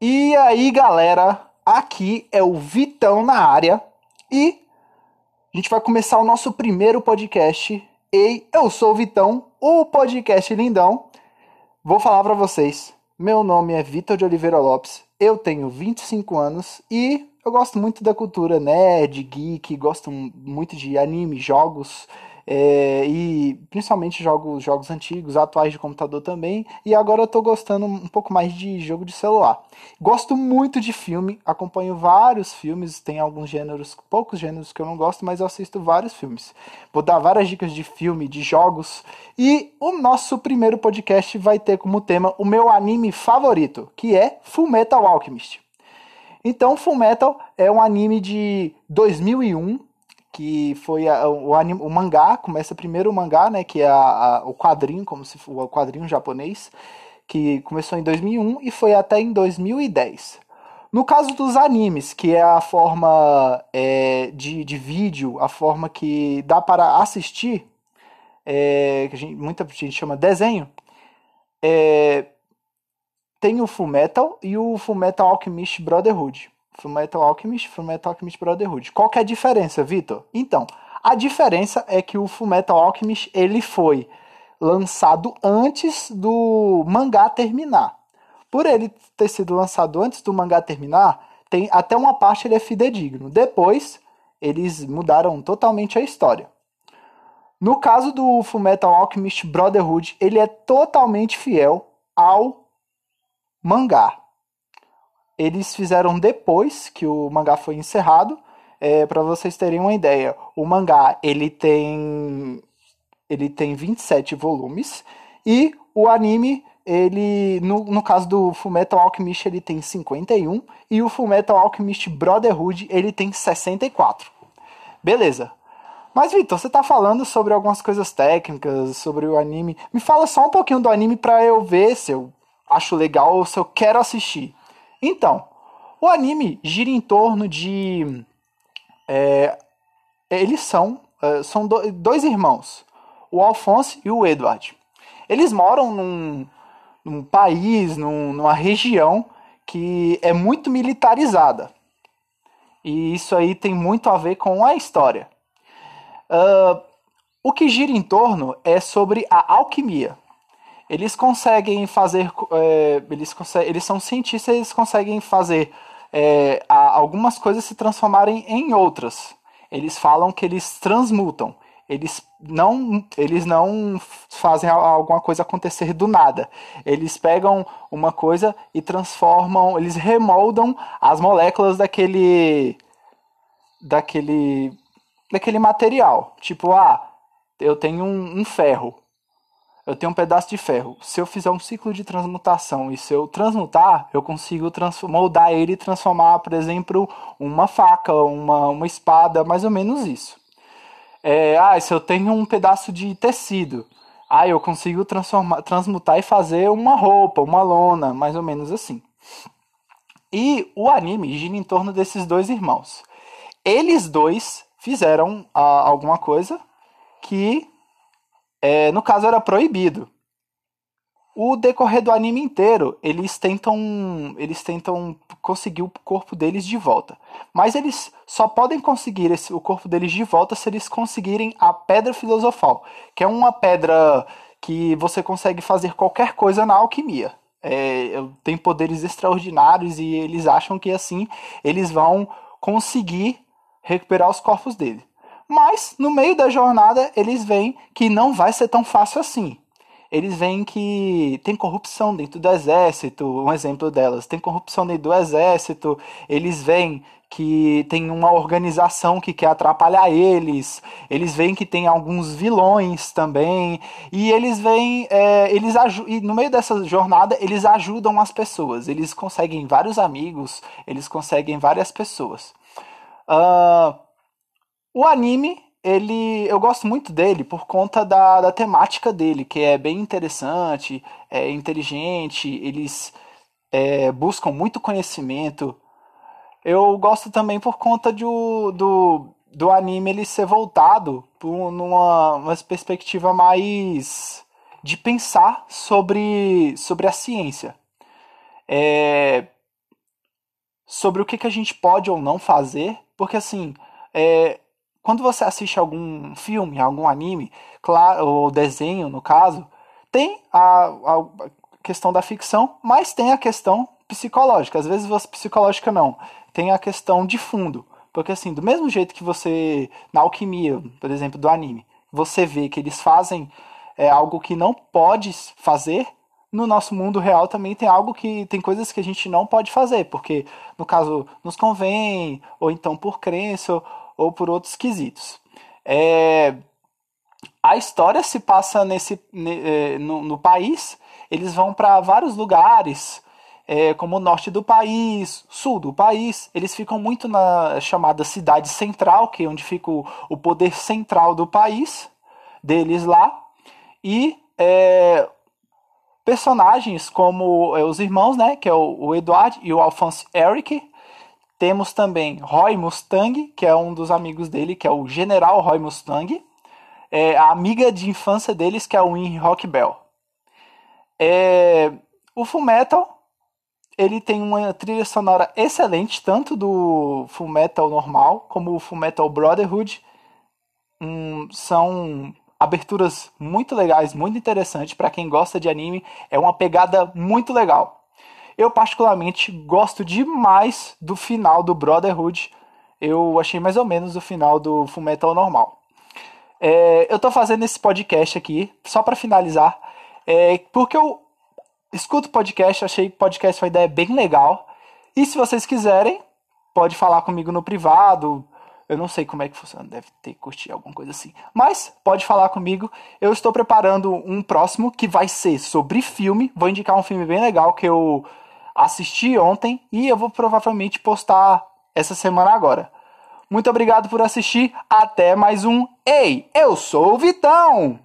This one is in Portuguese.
E aí, galera, aqui é o Vitão na área e a gente vai começar o nosso primeiro podcast. Ei, eu sou o Vitão, o podcast lindão. Vou falar para vocês. Meu nome é Vitor de Oliveira Lopes. Eu tenho 25 anos e eu gosto muito da cultura nerd, geek, gosto muito de anime, jogos é, e principalmente jogos, jogos antigos, atuais de computador também. E agora eu tô gostando um pouco mais de jogo de celular. Gosto muito de filme, acompanho vários filmes, tem alguns gêneros, poucos gêneros que eu não gosto, mas eu assisto vários filmes. Vou dar várias dicas de filme, de jogos. E o nosso primeiro podcast vai ter como tema o meu anime favorito, que é Full Metal Alchemist. Então, Full Metal é um anime de 2001 que foi a, o, o mangá, começa primeiro o mangá, né, que é a, a, o quadrinho, como se o quadrinho japonês, que começou em 2001 e foi até em 2010. No caso dos animes, que é a forma é, de, de vídeo, a forma que dá para assistir, é, que gente, muita gente chama desenho, é, tem o Full Metal e o Full Metal Alchemist Brotherhood. Fullmetal Alchemist, Fullmetal Alchemist Brotherhood. Qual que é a diferença, Vitor? Então, a diferença é que o Fullmetal Alchemist ele foi lançado antes do mangá terminar. Por ele ter sido lançado antes do mangá terminar, tem até uma parte ele é fidedigno. Depois, eles mudaram totalmente a história. No caso do Fullmetal Alchemist Brotherhood, ele é totalmente fiel ao mangá eles fizeram depois que o mangá foi encerrado. É, para vocês terem uma ideia, o mangá ele tem ele tem 27 volumes e o anime ele no, no caso do Fullmetal Alchemist ele tem 51 e o Fullmetal Alchemist Brotherhood ele tem 64. Beleza. Mas Vitor, você tá falando sobre algumas coisas técnicas, sobre o anime. Me fala só um pouquinho do anime para eu ver se eu acho legal ou se eu quero assistir. Então, o anime gira em torno de. É, eles são, é, são do, dois irmãos, o Alphonse e o Edward. Eles moram num, num país, num, numa região que é muito militarizada. E isso aí tem muito a ver com a história. Uh, o que gira em torno é sobre a alquimia eles conseguem fazer. É, eles, eles são cientistas, eles conseguem fazer é, algumas coisas se transformarem em outras. Eles falam que eles transmutam. Eles não, eles não fazem alguma coisa acontecer do nada. Eles pegam uma coisa e transformam, eles remoldam as moléculas daquele daquele daquele material. Tipo, ah, eu tenho um, um ferro eu tenho um pedaço de ferro. Se eu fizer um ciclo de transmutação e se eu transmutar, eu consigo moldar ele e transformar, por exemplo, uma faca, uma, uma espada, mais ou menos isso. É, ah, se eu tenho um pedaço de tecido, ah, eu consigo transformar, transmutar e fazer uma roupa, uma lona, mais ou menos assim. E o anime gira em torno desses dois irmãos. Eles dois fizeram ah, alguma coisa que é, no caso era proibido. O decorrer do anime inteiro, eles tentam, eles tentam conseguir o corpo deles de volta. Mas eles só podem conseguir esse, o corpo deles de volta se eles conseguirem a Pedra Filosofal, que é uma pedra que você consegue fazer qualquer coisa na alquimia. É, tem poderes extraordinários e eles acham que assim eles vão conseguir recuperar os corpos dele. Mas no meio da jornada eles veem que não vai ser tão fácil assim. Eles veem que tem corrupção dentro do exército, um exemplo delas, tem corrupção dentro do exército, eles veem que tem uma organização que quer atrapalhar eles, eles veem que tem alguns vilões também, e eles veem, é, eles e no meio dessa jornada eles ajudam as pessoas, eles conseguem vários amigos, eles conseguem várias pessoas. Uh, o anime, ele, eu gosto muito dele por conta da, da temática dele, que é bem interessante, é inteligente, eles é, buscam muito conhecimento. Eu gosto também por conta de, do, do anime ele ser voltado por numa uma perspectiva mais de pensar sobre, sobre a ciência. É, sobre o que, que a gente pode ou não fazer, porque assim, é, quando você assiste algum filme, algum anime, claro, ou desenho no caso, tem a, a questão da ficção, mas tem a questão psicológica. Às vezes você psicológica não, tem a questão de fundo. Porque assim, do mesmo jeito que você na alquimia, por exemplo, do anime, você vê que eles fazem é, algo que não pode fazer, no nosso mundo real também tem algo que tem coisas que a gente não pode fazer, porque no caso nos convém, ou então por crença, ou, por outros quesitos. É, a história se passa nesse, é, no, no país, eles vão para vários lugares, é, como o norte do país, sul do país, eles ficam muito na chamada cidade central, que é onde fica o, o poder central do país, deles lá, e é, personagens como é, os irmãos, né, que é o, o e o Alphonse Eric, temos também Roy Mustang, que é um dos amigos dele, que é o General Roy Mustang, é, a amiga de infância deles, que é o Winry Rock Bell. É, o Fullmetal, ele tem uma trilha sonora excelente, tanto do Fullmetal normal, como o Fullmetal Brotherhood. Hum, são aberturas muito legais, muito interessantes para quem gosta de anime. É uma pegada muito legal. Eu particularmente gosto demais do final do Brotherhood. Eu achei mais ou menos o final do Fullmetal normal. É, eu tô fazendo esse podcast aqui só para finalizar, é, porque eu escuto podcast, achei podcast uma ideia bem legal. E se vocês quiserem, pode falar comigo no privado. Eu não sei como é que funciona, deve ter curtir alguma coisa assim. Mas pode falar comigo. Eu estou preparando um próximo que vai ser sobre filme. Vou indicar um filme bem legal que eu assisti ontem e eu vou provavelmente postar essa semana agora. Muito obrigado por assistir. Até mais um Ei, eu sou o Vitão!